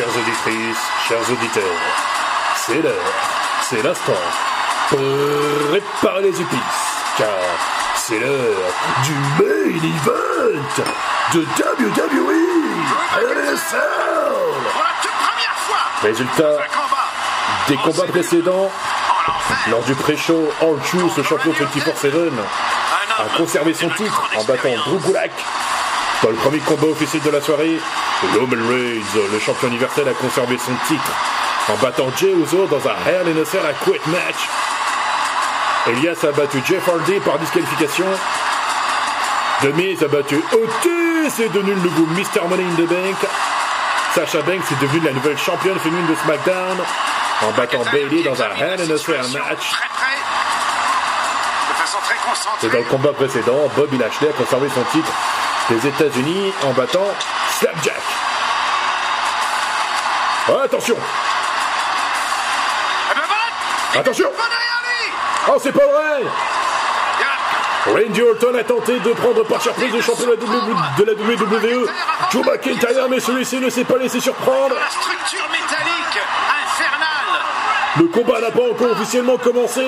Chères auditrices, chers auditeurs, c'est l'heure, c'est l'instant. Préparez les épices, car c'est l'heure du main event de WWE fois, Résultat des combats précédents, lors du pré-show, All Truth, le champion 24-7, Un a conservé son titre en battant. Drew Gulak. Dans le premier combat officiel de la soirée, Roman Reigns, le champion universel, a conservé son titre en battant Jey Uso dans un Hell in a Cell à Quit match. Elias a battu Jeff Hardy par disqualification. Demise a battu Otis et devenu le nouveau Mr. Money in the Bank. Sasha Banks est devenue la nouvelle championne féminine de SmackDown en battant Bailey dans un Hell in a Cell match. Très près. De façon très Et dans le combat précédent, Bobby Lashley a conservé son titre des États-Unis en battant Slapjack. Attention. Attention. Oh, c'est pas vrai Randy Orton a tenté de prendre par surprise le champion de la WWE. Joe McIntyre, mais celui-ci ne s'est pas laissé surprendre. La structure métallique infernale Le combat n'a pas encore officiellement commencé.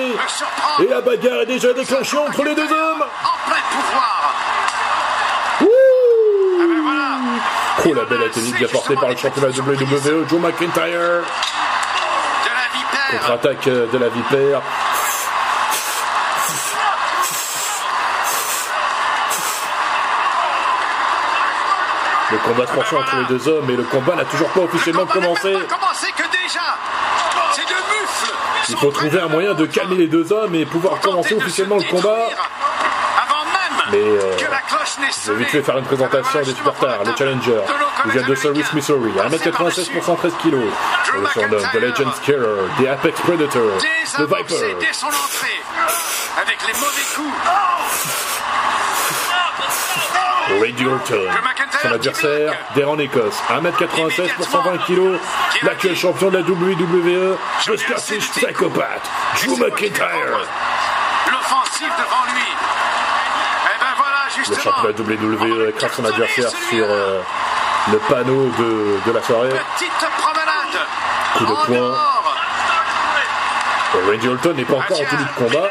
Et la bagarre est déjà déclenchée entre les deux hommes. En plein pouvoir. Ouh Eh ben voilà. Oh, la belle technique apportée par le champion de la WWE, Joe McIntyre. Contre-attaque euh, de la vipère. Le combat se poursuit entre les deux hommes et le combat n'a toujours pas officiellement commencé. Il faut trouver un moyen de calmer les deux hommes et pouvoir commencer officiellement le combat. Mais, euh, vais sonné. vite fait faire une présentation des superstars. Le challenger, il vient de Service, Missouri, 1m96 pour 113 kg. Le The Legend Scarer, The Apex Predator, The Viper. dès son entrée. Avec les mauvais coups. Randy Orton, son adversaire, Deron Écosse, 1m96 pour 120 kg, l'actuel champion de la WWE, le Scottish Psychopath, Drew McIntyre. L'offensive devant lui. Le justement. champion de la WWE écrase son adversaire sur euh, le panneau de, de la soirée. Coup de poing. Randy Orton n'est pas encore en tenue de combat.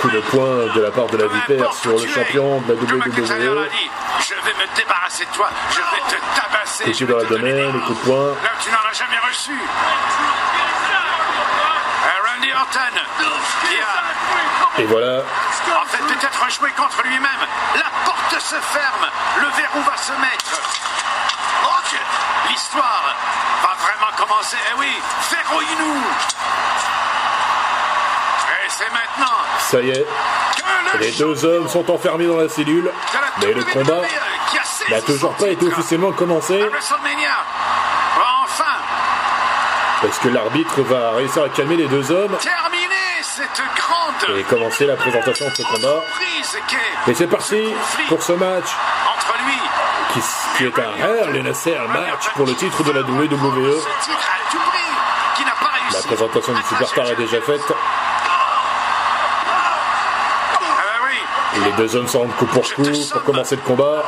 Coup de poing de la part de la vipère sur le champion de la WWE. dit. Je vais me débarrasser de toi. Je vais te tabasser. Coup dans la te donner domaine, des coup de poing. Là, tu n'en as jamais reçu. Et voilà, en fait peut-être joué contre lui-même. La porte se ferme. Le verrou va se mettre. Dieu. L'histoire va vraiment commencer. Eh oui, verrouille-nous. Et c'est maintenant ça y est, les deux hommes sont enfermés dans la cellule, mais le WWE combat n'a toujours pas été officiellement commencé, parce que l'arbitre va réussir à calmer les deux hommes terminé cette grande et commencer la présentation de ce combat. Et c'est parti pour ce match entre lui qui, qui est un in a Cell match pour le titre de la WWE. La présentation du Superstar est déjà faite. Ah bah oui, Les deux hommes sont coup pour coup pour commencer le combat.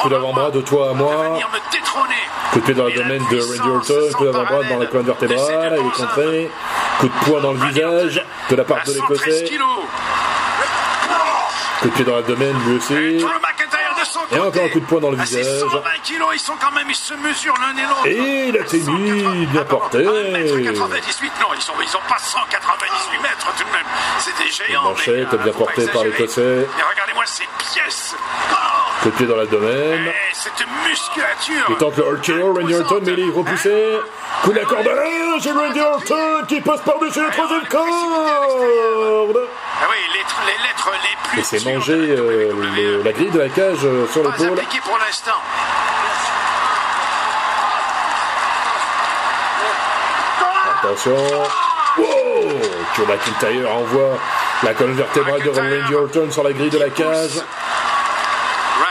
Coup d'avant-bras de toi à moi. Coup de pied dans le domaine de Randy Orton, coup d'avant-bras dans la colonne vertébrale, il est contré. Coup de poing dans le visage de la part À de 113 l'Écossais. Coup de pied dans l'abdomen lui aussi. Et encore un coup de poing dans le visage. 120 kilos, ils sont quand même, ils se mesurent l'un et l'autre. Et la tenue bien portée. 1m98, non, ils sont, ils ont pas 198 mètres tout de des géants. manchette bien portée par l'Écossais. Regardez-moi ces pièces. Pied dans l'abdomen. Et cette musculature. Il tente le RKO, Randy Orton, mais il est repoussé. Coup de la corde à et Randy Orton qui passe par-dessus la troisième corde. Ah oui, les, les lettres les plus. Et c'est mangé euh, le- la grille de la cage euh, sur l'épaule. appliqué pour l'instant. Attention. Wow Joe McIntyre envoie la colonne vertébrale de Randy Orton sur la grille de la cage.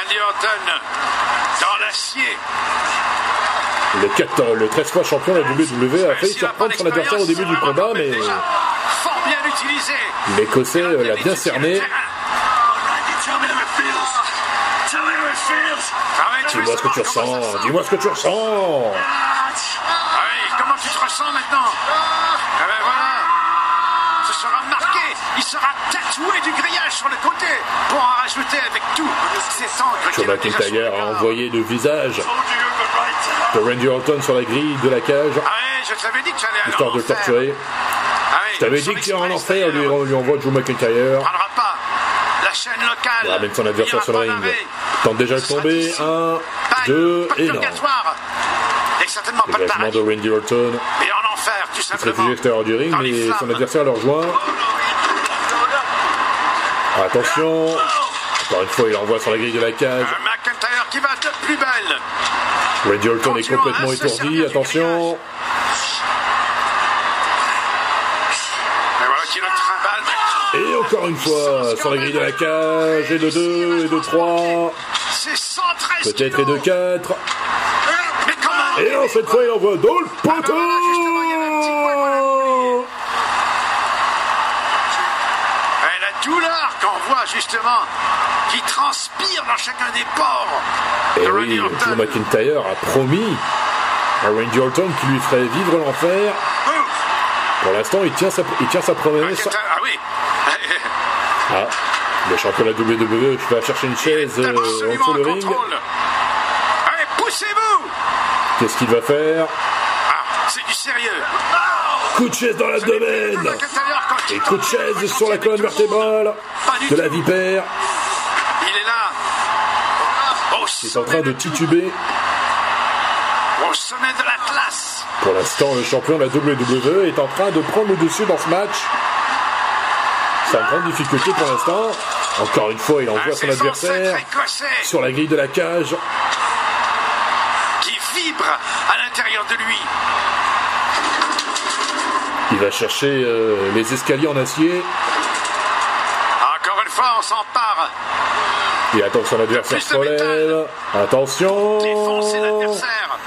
Dans l'acier. Le, 14 le 13 fois champion de la WWE a failli surprendre son adversaire au début du combat, mais l'Écossais euh, l'a bien cerné. Dis-moi ce que tu ressens, dis-moi ce que tu ressens. Ah oui, comment tu te ressens maintenant Ah ben voilà. Ce sera marqué. Il sera tatoué du grillage sur le côté. Pour en rajouter avec tout Joe le McIntyre a envoyé le visage de Randy Orton sur la grille de la cage, Ah ouais, je t'avais dit que j'allais histoire en de le torturer. Ah Je t'avais dit qu'il en enfer, lui, d'ailleurs. lui envoie Joe McIntyre. On pas. La chaîne locale. Il ramène son adversaire Il sur le ring. Tente déjà de tomber. d'ici. 1, Bang, 2 pas de et non. Et certainement pas de Randy Orton. Et en enfer, tout Il se simplement. réfugie à l'extérieur du ring, mais son adversaire le rejoint. Attention. Encore une fois, il envoie sur la grille de la cage. Un McIntyre qui va de plus belle. Randy Orton est complètement se étourdi. Attention. Et encore une fois, sur la grille de la cage. Et de 2, et de 3. C'est 113 Peut-être et de kilos. 4. Mais comment Et non, cette fois, il envoie dans le poteau Et la douleur qu'on voit justement, qui transpire dans chacun des pores. Et de Eh oui. Joe McIntyre a promis à Randy Orton qu'il lui ferait vivre l'enfer. Pour l'instant, il tient sa, il tient sa promesse. Ah oui. Ah, le championnat WWE va chercher une chaise euh, en dessous le ring. contrôle. Allez, poussez-vous Qu'est-ce qu'il va faire? Ah, c'est du sérieux. Coup de chaise dans l'abdomen Et coup de chaise sur la colonne vertébrale de la vipère qui est en train de tituber. Au sommet de l'Atlas. Pour l'instant, le champion de la WWE est en train de prendre le dessus dans ce match. C'est en grande difficulté pour l'instant. Encore une fois, il envoie son son adversaire sur la grille de la cage. qui vibre à l'intérieur de lui. Il va chercher euh, les escaliers en acier. Encore une fois, on s'empare. Il attend que son adversaire se relève. Attention Défoncer l'adversaire.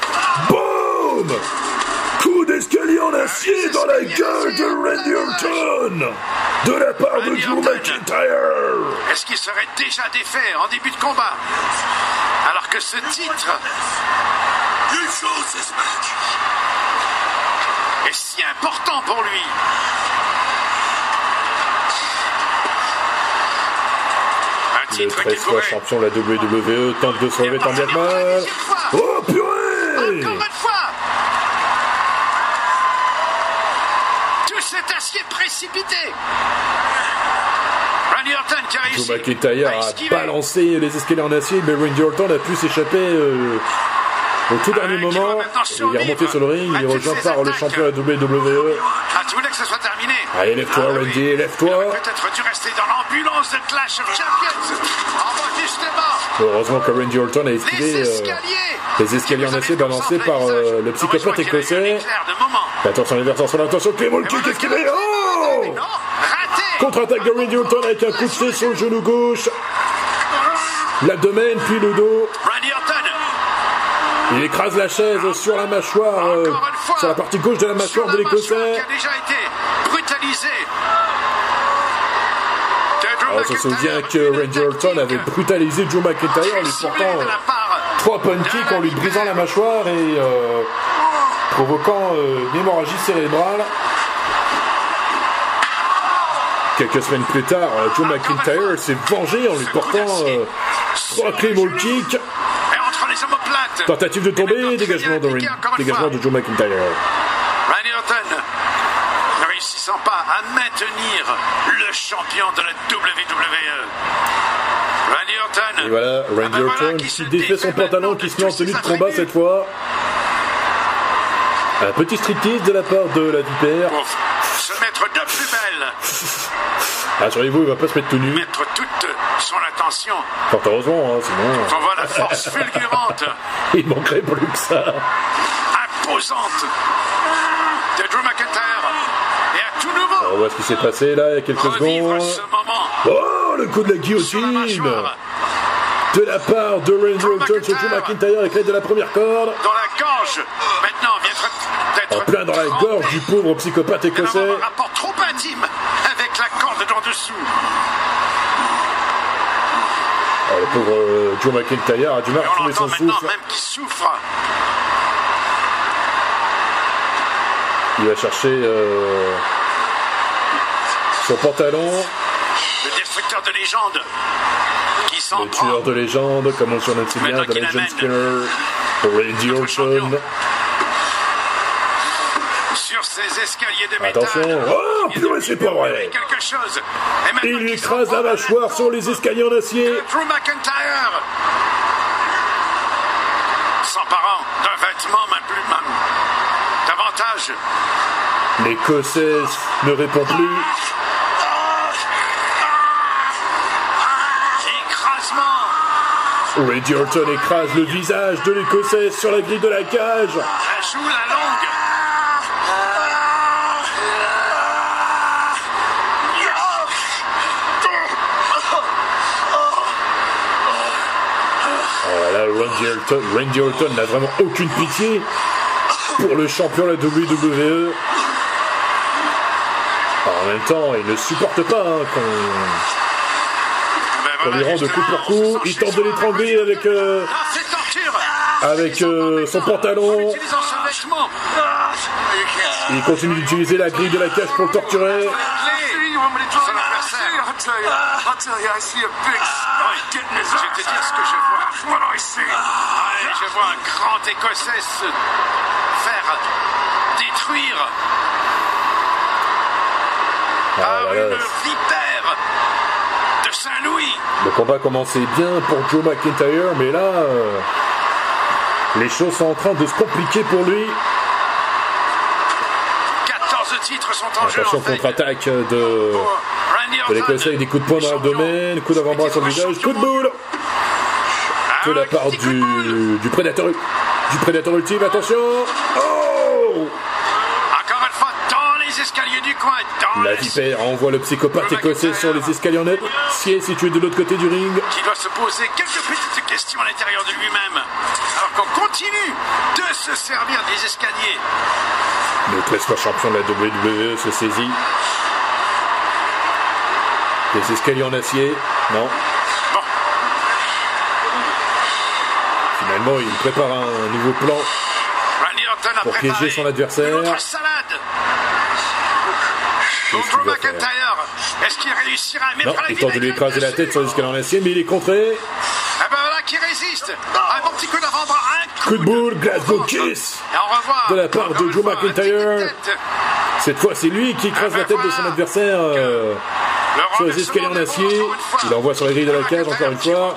Boum Coup d'escalier en acier dans la gueule de Randy Orton De la part de Drew. McIntyre Est-ce qu'il serait déjà défait en début de combat? Alors que ce titre est si important pour lui. Le titre qui 13 fois champion de la WWE tente de se que mal. Oh purée Encore une fois Tout cet acier précipité Randy Orton qui a réussi McIntyre a balancé les escaliers en acier, mais Randy Orton a pu s'échapper euh, au tout dernier Ah, qui moment. Il est remonté sur le ring, il est rejoint par le champion de la WWE. Ah, terminé Allez, lève-toi, Ah, oui. Randy, lève-toi. Il aurait peut-être dû rester dans l'ambulance de Clash of Champions. Justement, Heureusement que Randy Orton a les esquivé euh, escaliers. les escaliers en acier balancés par euh, le psychopathe écossais. Attention, l'adversaire sur l'attention, Claymore Kick esquivé. Oh Non, raté. Contre-attaque de Randy Orton avec un coup de pied sur le genou gauche. L'abdomen, puis le dos. Randy Orton. Il écrase la chaise sur la mâchoire, euh, sur la partie gauche de la mâchoire la de l'Écossais. Qui a déjà été brutalisé. De Drew On se souvient que Randy Orton avait brutalisé Joe McIntyre en lui portant part trois punch en lui brisant la mâchoire et euh, provoquant euh, une hémorragie cérébrale. Quelques semaines plus tard, euh, Joe McIntyre s'est vengé en lui portant euh, trois Claymore Kick. Tentative de tomber, dégagement de, dégagement de Joe McIntyre. Randy Orton réussissant pas à maintenir le champion de la WWE. Randy Orton. Et voilà, Ah ben Randy voilà Orton qui qui se défait son pantalon, qui se met en tenue de combat cette fois. Un petit striptease de la part de la vipère. Pour se mettre de plus belle, Rassurez-vous, il va pas se mettre tout nu. mettre toute son attention. Fort heureusement, hein, sinon On voit la force fulgurante, il manquerait plus que ça. imposante de Drew McIntyre. Et à tout nouveau, On voit ce qui s'est passé là il y a quelques revivre secondes. Oh, le coup de la guillotine de la part de Randy Orton sur Drew McIntyre avec l'aide de la première corde. dans la gorge. Maintenant, vient d'être En plein dans la gorge du pauvre psychopathe écossais. un rapport trop intime avec la corde d'en dessous. Ah, le pauvre euh, Joe McIntyre a du mal à on trouver son souffle. même qu'il souffre. Il va chercher euh, son pantalon, Le destructeur de légende qui s'en le prend. tueur de légende, comme on surnomme si bien, qu'il Legend Skinner, Randy Orton. Sur ces escaliers de métal. Attention. Oh, Il purée, est c'est pas vrai. Quelque chose. Et maintenant Il écrase la mâchoire sur les escaliers en acier. Drew McIntyre s'emparant d'un vêtement même plus même. Davantage. L'Écossaise ne répond plus. Randy Orton écrase le visage de l'Écossaise sur la grille de la cage. Joue la. Oh Orton, Randy Orton n'a vraiment aucune pitié pour le champion de la WWE. En même temps, il ne supporte pas hein, qu'on Voilà, coup pour coup. Il tente de l'étrangler avec, euh, Ah, avec euh, son pantalon. Il continue d'utiliser la grille de la cage pour le torturer. Je vais te dire ce que je vois. Ouais, je vois un grand Écossais se faire détruire Ah par là. une vipère de Saint-Louis. Le combat commençait bien pour Joe McIntyre, mais là, euh, les choses sont en train de se compliquer pour lui. 14 titres sont en. Attention contre-attaque de, de l'Écossais avec des coups de poing dans l'abdomen, coup d'avant-bras sur le visage, coup de boule Ah de la part du, du prédateur du prédateur ultime. Attention Oh Encore une fois, dans les escaliers du coin, La vipère envoie le psychopathe écossais sur les escaliers en acier situé de l'autre côté du ring. qui doit se poser quelques petites questions à l'intérieur de lui-même. Alors qu'on continue de se servir des escaliers. Le 13 fois champion de la WWE se saisit. Les escaliers en acier, non. Bon, Finalement, il prépare un nouveau plan. Pour piéger son adversaire. une autre salade. Donc Qu'est-ce qu'il Drew va faire McIntyre, est-ce qu'il réussira à mettre Non, la il tente de lui écraser la tête sur les escaliers en acier, mais il est contré. Ah ben voilà qui résiste. Un petit coup d'avant-bras, un Coup de boule, Glasgow Kiss. De la part de Drew McIntyre. de. Cette fois, c'est lui qui écrase la tête de son adversaire euh, sur les escaliers en acier. de. Il envoie sur la grille de la cage encore une fois.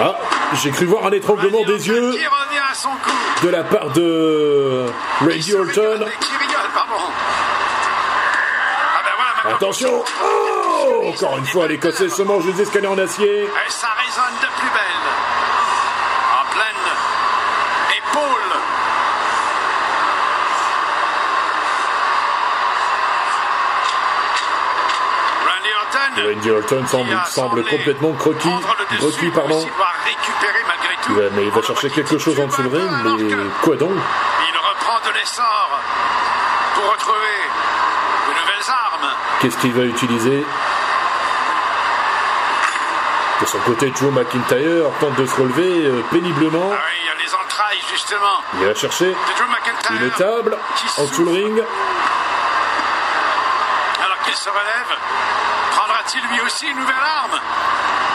Ah, j'ai cru voir un étranglement Randy des yeux de la part de Randy Qui se Orton. rigole, Qui rigole, pardon. Ah ben voilà, maintenant- Attention Oh Encore une fois, l'Écossais se mange les escaliers en acier. Et ça résonne de plus belle. En pleine épaule. Randy Orton. Semble, semble complètement croquis, croquis pardon. Ouais, mais il va chercher quelque chose en dessous du ring, mais quoi donc Il reprend de l'essor pour retrouver de. Qu'est-ce qu'il va utiliser De son côté, Joe McIntyre tente de se relever euh, péniblement. Ah oui, il y a les entrailles justement Il va chercher de une table en dessous le ring. Alors qu'il se relève, prendra-t-il lui aussi une nouvelle arme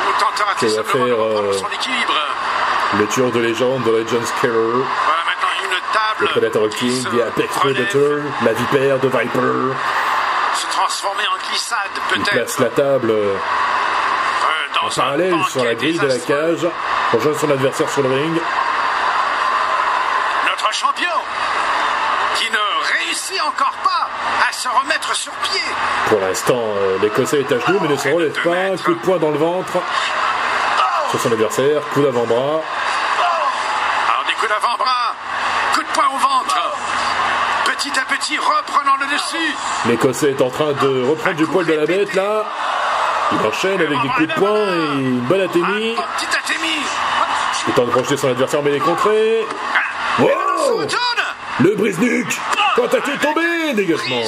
Ou tentera-t-il de faire, reprendre euh, son équilibre Le tueur de légende de Legend Scarer, Voilà maintenant une table. le Predator King, The Apex Predator, la vipère de Viper. Se transformer en glissade Il place peut-être. la table euh, euh, dans sur la grille de la cage joindre son adversaire sur le ring. Notre champion qui ne réussit encore pas à se remettre sur pied. Pour l'instant, euh, l'Écossais est à genoux mais ne se relève pas. Coup de poing dans le ventre sur son adversaire. Coup d'avant-bras. Alors des coups d'avant-bras, coup de poing au ventre. Petit à petit reprenant le dessus. L'Écossais est en train de reprendre du poil de la bête là. Il enchaîne avec des coups de poing et une bonne atémie. Il tente de projeter son adversaire mais il est contré. Wow. Le brise-nuque Quand attaqué tombé Dégagement.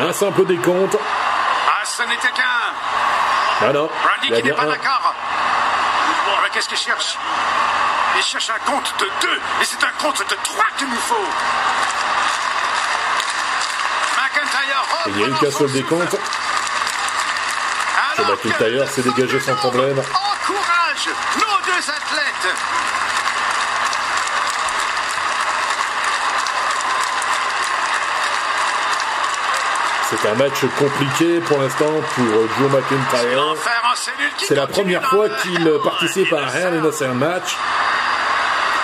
Un simple décompte. Ah, ce n'était qu'un. Ah non, qu'il n'est pas d'accord. Qu'est-ce qu'il cherche? Il cherche un compte de deux, et c'est un compte de trois qu'il nous faut. McIntyre il y a qu'un seul son décompte. Alors que McIntyre s'est dégagé sans problème. Encourage nos deux athlètes. C'est un match compliqué pour l'instant pour Joe McIntyre. C'est la première fois qu'il participe à un Hell in a match.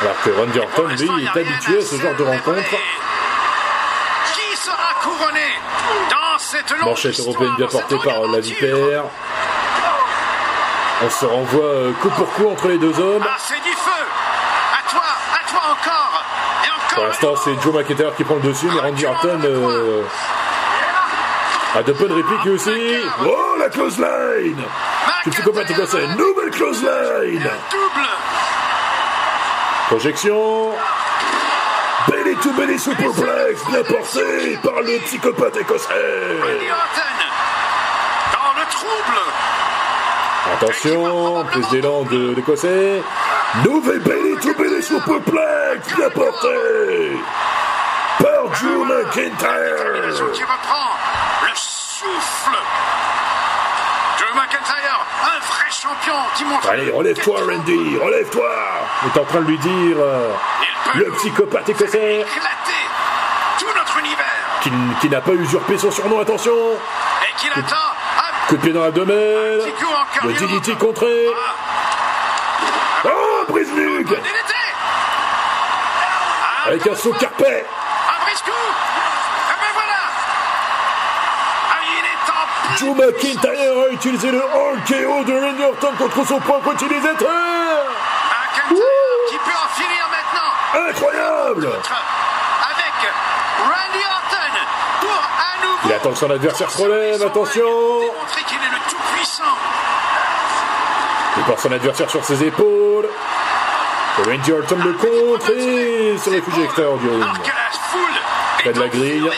Alors que Randy Orton, lui, il est habitué à ce genre de rencontre. Qui sera couronné dans cette longue Manchette européenne bien portée par longue la Vipère. On se renvoie euh, coup pour coup entre les deux hommes. Ah, c'est du feu. À toi, à toi encore. Et encore Pour l'instant, c'est Joe McIntyre qui prend le dessus, mais Randy Orton euh, a de bonnes répliques aussi. Oh, la close line Le psychopathe écossais, nouvelle close line Double Projection. Belly to belly superplex, bien porté par le psychopathe écossais. Dans le trouble Attention, prise d'élan de l'écossais. Nouvelle belly to belly superplex, bien porté par Drew McIntyre. qui reprend le souffle McIntyre, un vrai champion qui montre... Allez, relève-toi, Randy, relève-toi. Est en train de lui dire euh, le psychopathe écossais éclater tout notre univers. Qui, qui n'a pas usurpé son surnom, attention. Et un Coup de pied dans l'abdomen, le monde. contré. Oh, brise Avec un saut carpet Un brise-coup Ah ben voilà Ah, il Joe McIntyre a utilisé le RKO de Randy Orton contre son propre utilisateur qui peut en finir maintenant Incroyable avec Randy Orton pour à nouveau Il attend que son adversaire se relève, attention démontrer qu'il est le tout-puissant. Il porte son adversaire sur ses épaules. Randy Orton le contre et se réfugie à l'extérieur du ring. Près de la grille.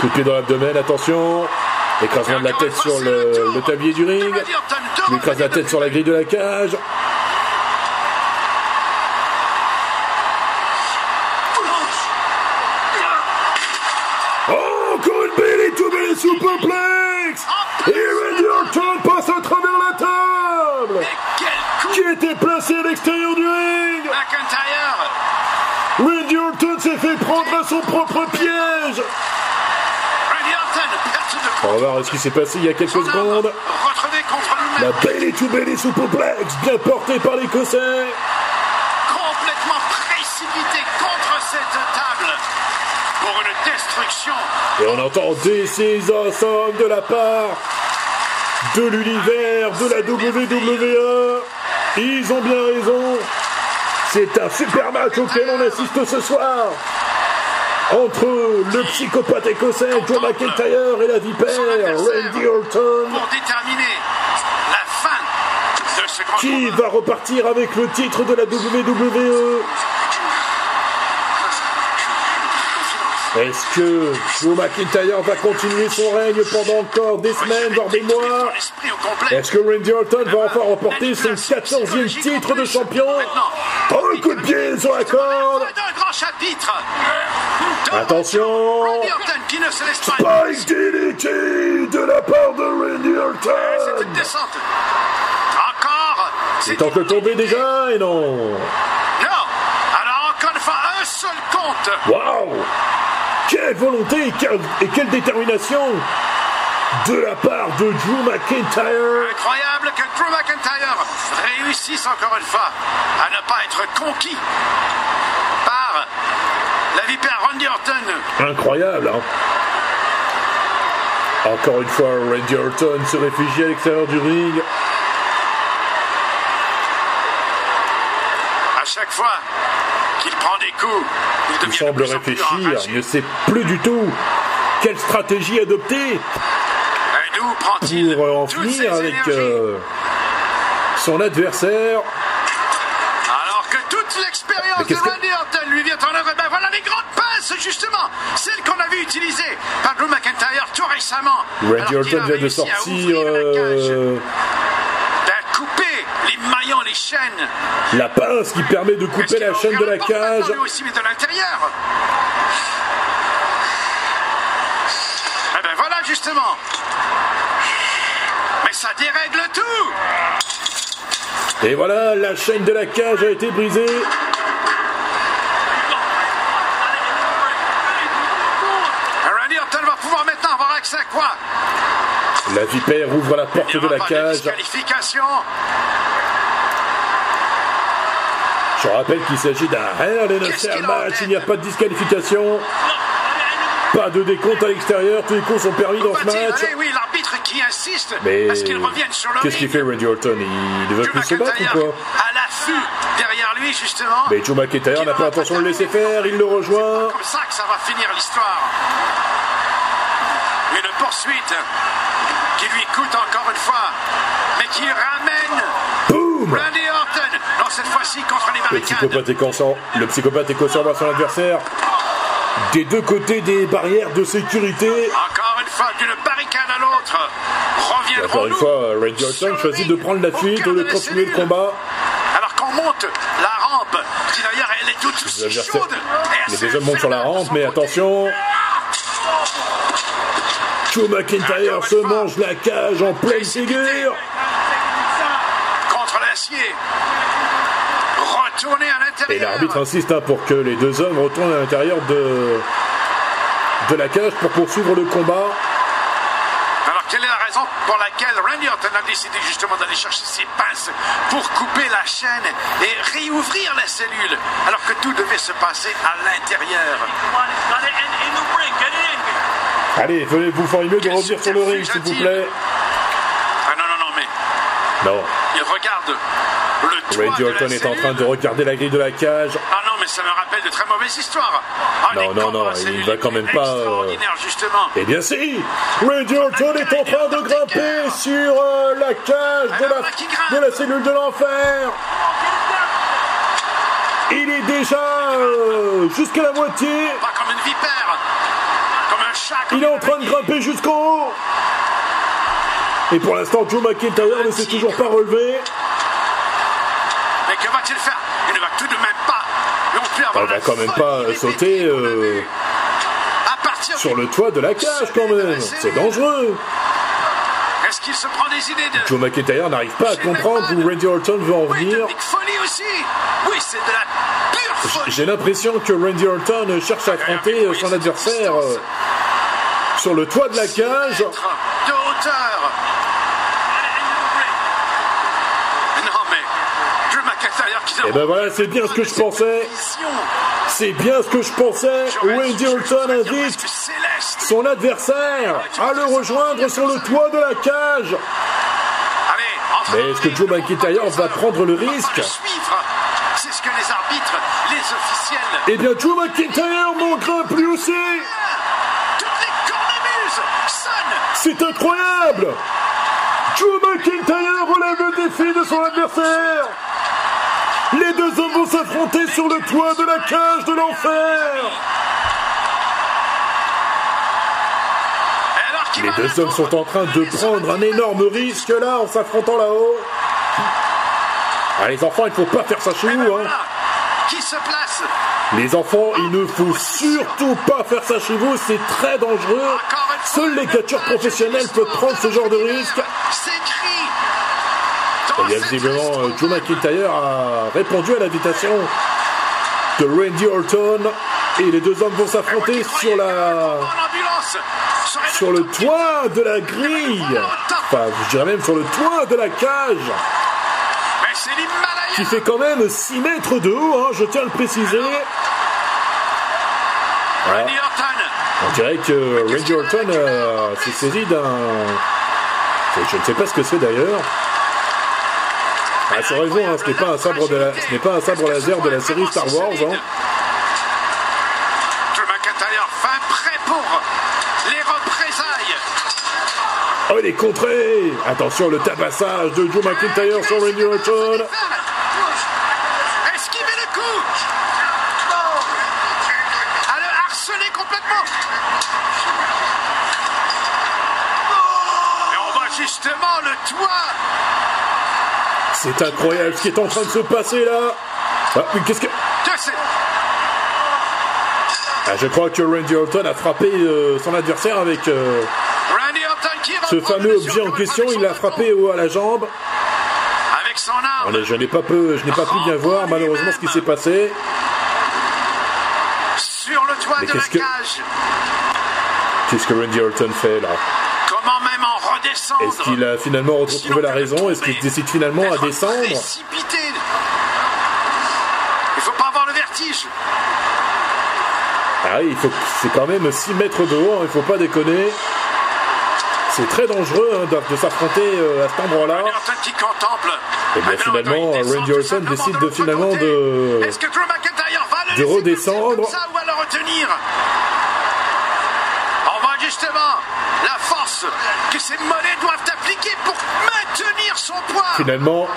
Coup de pied dans l'abdomen, attention. Écrasement de la tête sur le, le tablier du ring. Il écrase la tête sur la grille de la cage. Oh, encore une belly to belly superplex. Et Randy Orton passe à travers la table. Qui était placé à l'extérieur du ring. Randy Orton s'est fait prendre à son propre piège Randy Orton, perte de On va voir ce qui s'est passé il y a quelques secondes. La belly to belly superplex, bien portée par l'Écossais. complètement précipité contre cette table pour une destruction. Et on entend This is awesome de la part de l'univers de la WWE. Ils ont bien raison. C'est un super match auquel on assiste ce soir. Entre le psychopathe écossais Joe McIntyre et la vipère Randy Orton. pour déterminer la fin de ce grand Qui combat. va repartir avec le titre de la WWE Est-ce que Joe McIntyre va continuer son règne pendant encore des semaines, voire des mois. Est-ce que Randy Orton va enfin remporter son 14e titre de champion Oh, le coup de pied sur la corde d'un grand chapitre. Attention Randy Orton qui ne se laisse pas. Spike DDT de la part de Randy C'est Orton une descente. Encore. Il tente de tomber déjà et non Non. Alors encore une fois, un seul compte. Waouh Quelle volonté et quelle, et quelle détermination de la part de Drew McIntyre Incroyable que Drew McIntyre réussisse encore une fois à ne pas être conquis la vipère Randy Orton. Incroyable, hein Encore une fois, Randy Orton se réfugie à l'extérieur du ring. À chaque fois qu'il prend des coups, il Il devient semble de plus réfléchir, il ne sait plus du tout quelle stratégie adopter Et pour en finir avec euh, son adversaire. De Randy Orton lui vient en œuvre, ben voilà les grandes passes, justement, celles qu'on a vu utilisées par Drew McIntyre tout récemment. Randy Orton vient de sortir ouvrir la cage. euh, les chaînes. La pince qui permet de couper la chaîne de la cage. lui aussi, mais de l'intérieur. Eh ben voilà, justement. Mais ça dérègle tout. Et voilà, la chaîne de la cage a été brisée. Randy Orton va pouvoir La vipère ouvre la porte de la cage. Je rappelle qu'il s'agit d'un en match. Il n'y a pas de disqualification. Pas de décompte à l'extérieur. Tous les coups sont permis dans ce match. aller? Oui, l'arbitre qui insiste Mais qu'il revienne sur le qu'est-ce qu'il fait Randy Orton? Il veut Drew plus se battre ou quoi? à l'affût derrière lui, justement. Mais Joe McIntyre n'a pas l'intention de le laisser faire. Il le rejoint. comme ça que ça va finir l'histoire. Poursuite qui lui coûte encore une fois, mais qui ramène Boum Randy Orton. Non, cette fois-ci contre les Le barricades. psychopathe est conscient. Le psychopathe est conscient vers son adversaire. Des deux côtés des barrières de sécurité. Encore une fois, d'une barricade à l'autre. Encore une fois, Randy Orton le choisit de prendre la fuite au lieu de de continuer le combat. Alors qu'on monte la rampe, qui d'ailleurs elle est toute chaude. assez deux hommes montent sur la de rampe, mais attention. Joe McIntyre se mange la cage en pleine figure. Contre l'acier. Retourner à Et l'intérieur. l'arbitre insiste hein, pour que les deux hommes retournent à l'intérieur de, de la cage pour poursuivre le combat. Alors quelle est la raison pour laquelle Randy Orton a décidé justement d'aller chercher ses pinces pour couper la chaîne et réouvrir la cellule alors que tout devait se passer à l'intérieur? Allez, venez, vous feriez mieux de revenir sur le ring, s'il vous plaît. Ah non, non, non, mais Non, il regarde le toit Randy de Orton est en train de regarder la grille de la cage. Ah non, mais ça me rappelle de très mauvaises histoires. Ah, Non, non, non, il va quand même pas, euh, Extraordinaire, justement. Eh bien si. Randy Orton est en train de grimper sur euh, la cage de la, de la cellule de l'enfer. Il est déjà euh, jusqu'à la moitié. Pas comme une vipère, comme un chat. comme Il est en train de grimper jusqu'en haut. Et pour l'instant, Joe McIntyre ne s'est toujours pas relevé. Mais que va-t-il faire Il ne va tout de même pas non plus avoir Il va quand même pas sauter, euh, Sur le toit de la cage quand même. C'est dangereux. Est-ce qu'il se prend des idées de... Joe McIntyre n'arrive pas à comprendre où Randy Orton veut en venir. Big Folie aussi. Oui, c'est de la pure folie. J'ai l'impression que Randy Orton cherche à affronter son adversaire sur le toit de la cage. de hauteur Non mais... Drew McIntyre qui... Et ben voilà, c'est bien ce que je pensais. C'est bien ce que je pensais. Randy Orton invite son adversaire à le rejoindre sur le toit de la cage. Allez, Mais est-ce que Joe McIntyre va prendre le risque C'est ce que les arbitres, les officiels, Eh bien, Joe McIntyre grimpe lui aussi. toutes les cornemuses sonnent C'est incroyable Joe McIntyre relève le défi de son adversaire Les deux hommes vont s'affronter sur le toit de la cage de l'enfer Les deux hommes sont en train de prendre un énorme risque là en s'affrontant là-haut. Ah les enfants, il faut pas faire ça chez vous hein. Qui se place? Les enfants, il ne faut surtout pas faire ça chez vous, c'est très dangereux. Seuls les catcheurs professionnels peuvent prendre ce genre de risque. Bien, visiblement, euh, Joe McIntyre a répondu à l'invitation de Randy Orton et les deux hommes vont s'affronter sur la sur le toit de la grille. Enfin, je dirais même sur le toit de la cage, qui fait quand même 6 mètres de haut, hein, je tiens à le préciser. Voilà. On dirait que Randy Orton euh, s'est saisi d'un... Je ne sais pas ce que c'est d'ailleurs. Ah, sur raison, hein, ce n'est pas un sabre de la... ce n'est pas un sabre laser de la série Star Wars. Hein. Drew McIntyre fin prêt pour les représailles Oh, il est contré Attention, le tabassage de Joe McIntyre sur Randy Orton. Esquivez le coup À le harceler complètement Et on voit justement le toit C'est incroyable ce qui est en train de se passer là. Ah, mais qu'est-ce que. Ah, je crois que Randy Orton a frappé euh, son adversaire avec euh, ce fameux objet en question. Il l'a frappé au, à la jambe. Avec son arme. Allez, je n'ai pas, peu, je n'ai pas pu bien voir malheureusement ce qui s'est passé. Sur le toit Mais de la que- cage. Qu'est-ce que Randy Orton fait là Comment même en redescendre Est-ce qu'il a finalement retrouvé la raison Est-ce qu'il décide finalement à descendre précipité. Il faut pas avoir le vertige. Ah oui, il faut, c'est quand même 6 mètres de haut, hein, il faut pas déconner. C'est très dangereux hein, de, de s'affronter euh, à cet endroit-là. Et bien Maintenant, finalement, Randy Orton décide de finalement de- redescendre. comme ça ou va le retenir On voit justement la force que ces mollets doivent appliquer pour maintenir son poids Finalement,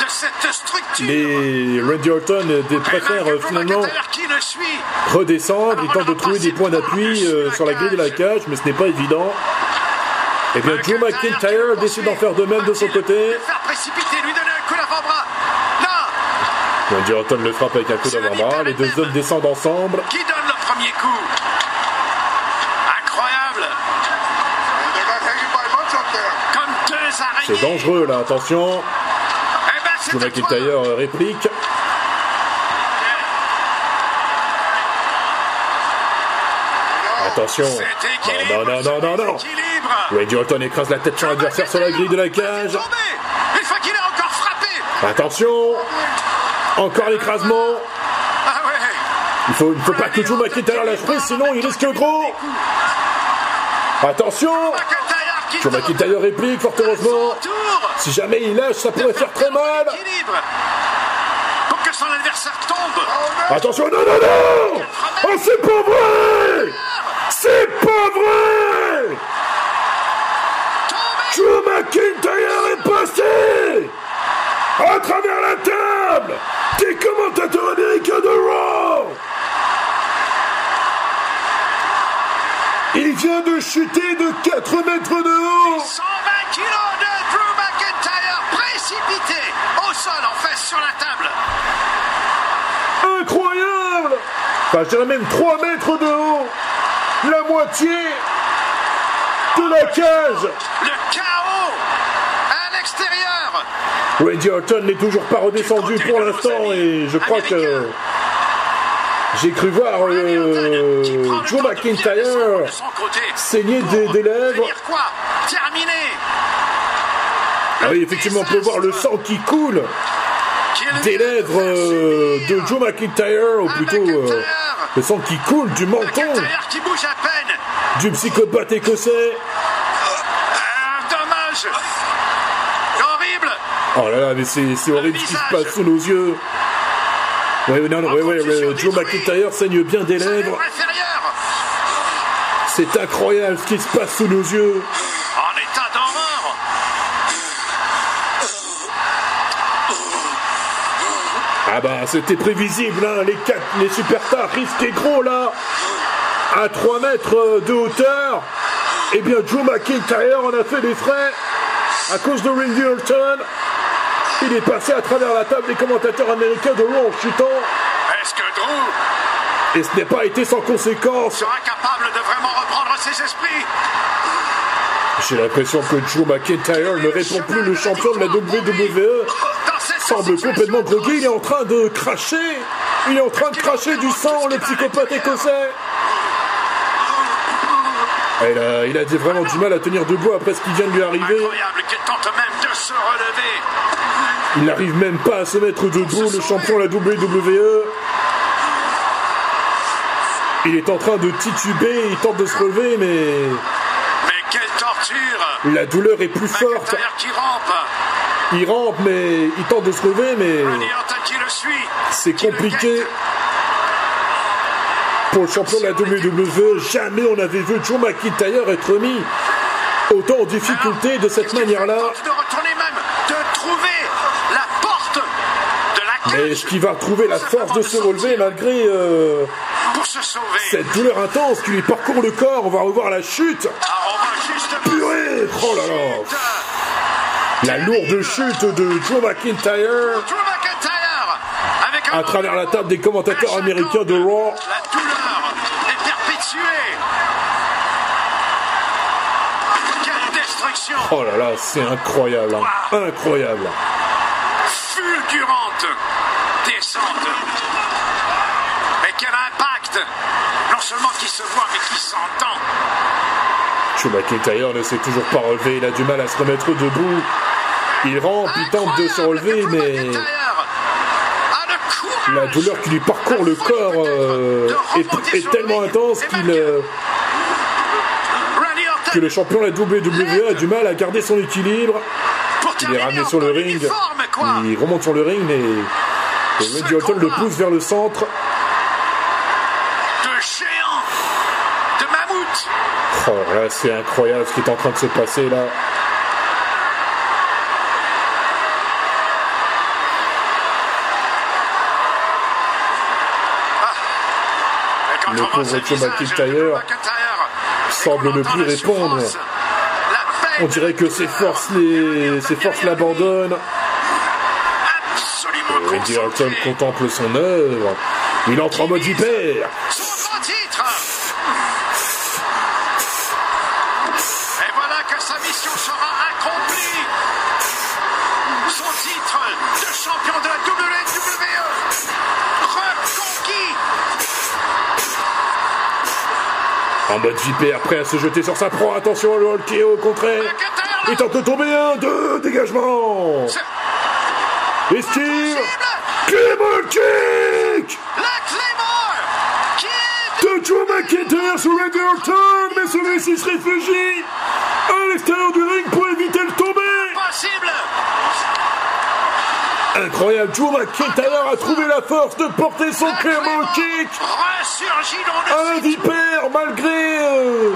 de cette structure. les Randy Orton préfèrent finalement redescendre. Il tente de trouver des points d'appui euh, sur la grille de la cage, mais ce n'est pas évident. Et bien, Drew McIntyre décide d'en faire de même de son côté. Randy Orton le frappe avec un coup d'avant-bras. Les deux hommes descendent ensemble. Qui donne le premier coup Incroyable Comme deux araignées C'est dangereux là, attention. Eh ben, toi. McIntyre euh, réplique. Attention. Oh, non, non, non, non, non. Randy Orton écrase la tête sur l'adversaire sur la grille de la cage. Il est tombé. Une fois qu'il est encore frappé Attention. Encore l'écrasement. Ah Il faut, il faut pas que Drew McIntyre lâche prise, sinon il risque gros. Attention. Tente McIntyre réplique, fort heureusement. Si jamais il lâche, ça pourrait faire très mal. Pour que son adversaire tombe. Attention, non, non, non. Oh, c'est pas vrai. C'est pas vrai. Drew McIntyre est passé à travers la table des commentateurs américains de Raw Il vient de chuter de 4 mètres de haut. 120 kilos de Drew McIntyre précipité au sol en face sur la table. Incroyable. Enfin, je dirais même 3 mètres de haut. La moitié de la cage. Le chaos à l'extérieur. Randy Orton n'est toujours pas redescendu pour l'instant et je crois que j'ai cru voir euh, descendre McIntyre saigner des, des lèvres. Terminé. Ah oui, effectivement, on peut voir le sang qui coule des lèvres euh, de Drew McIntyre, ou plutôt euh, le sang qui coule du menton McIntyre qui bouge à peine. du psychopathe écossais. Ah, dommage. Horrible. Oh là là, mais c'est horrible ce qui se passe sous nos yeux. Ouais, non, non, ouais, ouais, ouais, Drew McIntyre saigne bien des lèvres. C'est incroyable ce qui se passe sous nos yeux. En état d'horreur. Ah bah c'était prévisible, hein, les quatre, les superstars risquaient gros là, à 3 mètres de hauteur. Eh bien Drew McIntyre en a fait les frais à cause de Randy Orton. Il est passé à travers la table des commentateurs américains de Raw en chutant. Est-ce que Drew Et ce n'est pas été sans conséquence. sera capable de vraiment reprendre ses esprits J'ai l'impression que Drew McIntyre ne répond plus le champion de la WWE. Semble complètement groggy, il est en train de cracher. Il est en train de cracher du sang, le psychopathe écossais. Il a, il a dit vraiment du mal à tenir debout après ce qui vient de lui arriver. Incroyable qu'il tente même de se relever. Il n'arrive même pas à se mettre debout, le champion de la WWE. Il est en train de tituber, il tente de se relever, mais Mais quelle torture la douleur est plus forte. McIntyre qui rampe. Il rampe, mais il tente de se relever, mais c'est le compliqué. Pour le champion de la WWE, jamais on n'avait vu Joe McIntyre être mis autant en difficulté de cette manière-là. Mais est-ce qu'il va trouver la force de se relever malgré euh, cette douleur intense qui lui parcourt le corps? On va revoir la chute. Ah. Purée Oh là là La lourde chute de Drew McIntyre à travers la table des commentateurs américains de Raw. La douleur est perpétuée. Quelle destruction Oh là là, c'est incroyable, hein. incroyable. fulgurante descente. Mais quel impact Non seulement qui se voit, mais qui s'entend. McIntyre ne s'est toujours pas relevé, il a du mal à se remettre debout. Il rampe, il tente de se relever, mais la douleur qui lui parcourt le corps euh, est, est tellement intense qu'il, euh, que le champion de la WWE a du mal à garder son équilibre. Il est ramené sur le ring, il remonte sur le ring, mais Randy Orton le pousse vers le centre. Oh là, c'est incroyable ce qui est en train de se passer là. Quand Le pauvre Drew McIntyre, semble ne plus répondre. On dirait que ses forces les, ses forces l'abandonnent. Randy Orton contemple son œuvre. Il entre en mode vipère. En mode vipère, prêt à se jeter sur sa proie. Attention, le Hulk au contraire. Il tente de tomber un, deux, dégagement. Esquive. Claymore kick La Claymore qui est de Drew McIntyre sur Randy Orton, mais celui-ci se réfugie à l'extérieur du ring pour éviter le tomber. possible. Incroyable, Drew McIntyre a trouvé la force de porter son Claymore kick ressurgit dans à le la vipère malgré euh,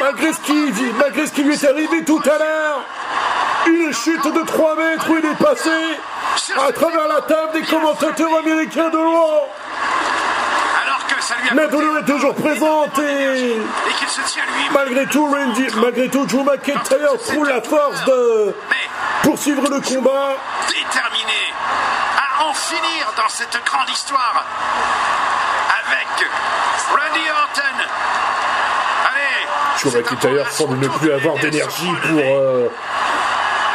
malgré ce qui dit, malgré ce qui lui est arrivé tout à l'heure. Une chute de 3 mètres où il est passé à travers la table des commentateurs américains de Raw. alors que ça lui a La douleur est toujours présente et malgré tout, Randy, malgré tout, Drew McIntyre trouve la force de poursuivre le combat. déterminé à en finir dans cette grande histoire avec Randy Orton. Allez, c'est un McIntyre pour semble ne plus avoir d'énergie pour euh,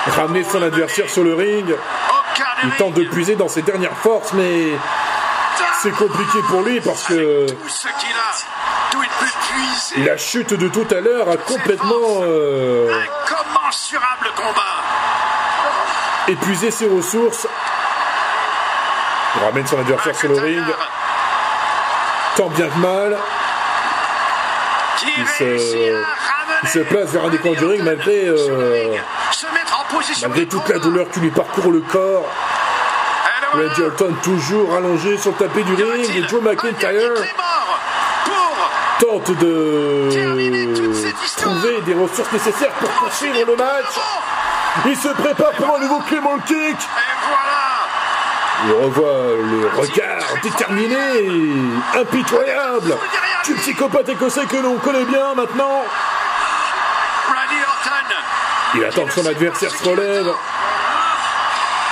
ramener son adversaire sur le ring. Il tente de puiser dans ses dernières forces, mais c'est compliqué pour lui parce que la chute de tout à l'heure a complètement euh, Épuisé ses ressources. Il ramène son adversaire sur le ring, tant bien que mal. Il se- il place vers un des coins du ring malgré, euh, Malgré toute la douleur qui lui parcourt le corps. Randy Orton toujours allongé sur le tapis du ring et Drew McIntyre tente de trouver des ressources nécessaires pour poursuivre le match. Il se prépare pour un nouveau Claymore Kick. Et voilà Il revoit le regard déterminé et impitoyable du psychopathe écossais que l'on connaît bien maintenant. Il attend que son adversaire se relève.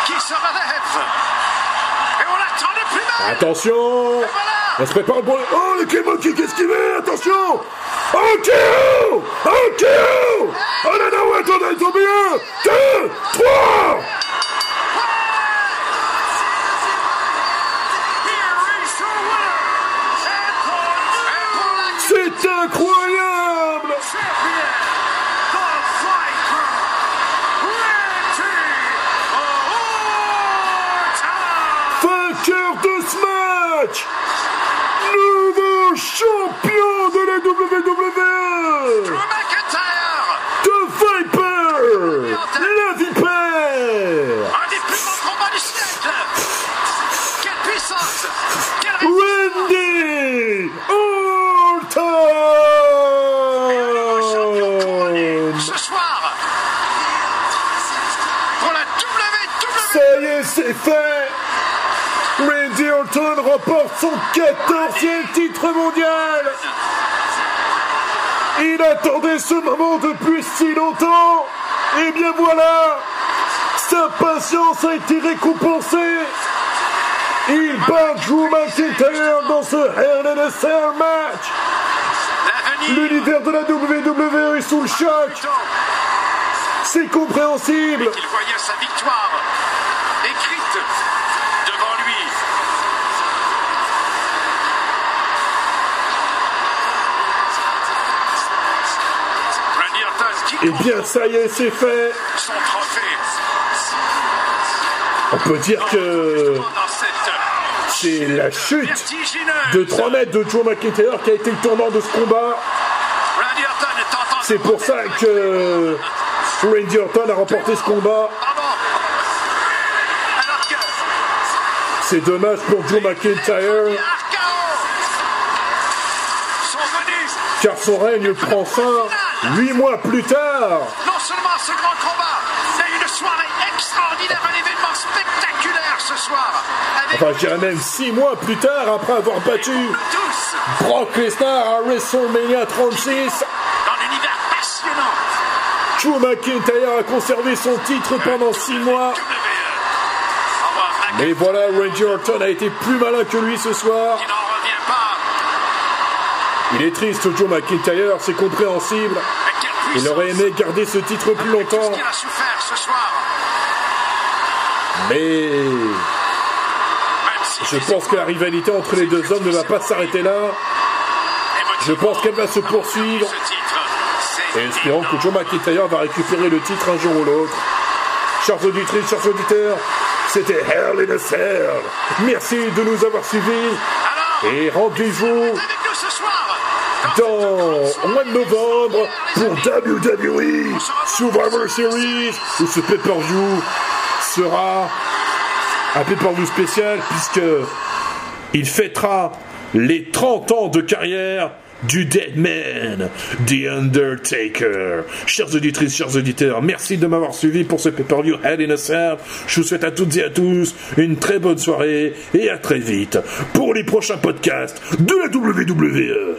qui se relève. Et on plus. Attention On se prépare pour le... Oh, le Claymore Kick esquivé Attention Un Deux Trois C'est incroyable Vainqueur de ce match Nouveau champion de la WWE c'est fait. Randy Orton remporte son 14e titre mondial Il attendait ce moment depuis si longtemps. Et bien voilà. Sa patience a été récompensée. Il bat Drew McIntyre dans ce Hell in a Cell match. L'univers de la WWE est sous le choc. C'est compréhensible Qui Eh bien ça y est, c'est fait On peut dire que c'est la chute de 3 mètres de Drew McIntyre qui a été le tournant de ce combat. C'est pour ça que Randy Orton a remporté ce combat. C'est dommage pour Drew McIntyre car son règne prend fin 8 mois plus tard. non seulement ce grand combat, mais une soirée extraordinaire, un événement spectaculaire ce soir. Avec Enfin, je dirais même 6 mois plus tard après avoir battu Brock Lesnar à WrestleMania 36. dans l'univers passionnant. Drew McIntyre a conservé son titre pendant 6 mois. Mac, Mais voilà, Randy Orton a été plus malin que lui ce soir. qui n'en revient pas. Il est triste, Drew McIntyre, c'est compréhensible. Il aurait aimé garder ce titre plus longtemps. Mais je pense que la rivalité entre les deux hommes ne va pas s'arrêter là. Je pense qu'elle va se poursuivre. Et espérons que Joe McIntyre va récupérer le titre un jour ou l'autre. Chers auditrices, chers auditeurs, c'était Hell in a Cell. Merci de nous avoir suivis et rendez-vous avec nous ce soir. Dans au mois de novembre pour WWE Survivor Series où ce pay-per-view sera un pay-per-view spécial puisque il fêtera les 30 ans de carrière du Dead Man, The Undertaker. Chers auditrices, chers auditeurs, merci de m'avoir suivi pour ce pay-per-view Hell. Je vous souhaite à toutes et à tous une très bonne soirée et à très vite pour les prochains podcasts de la WWE.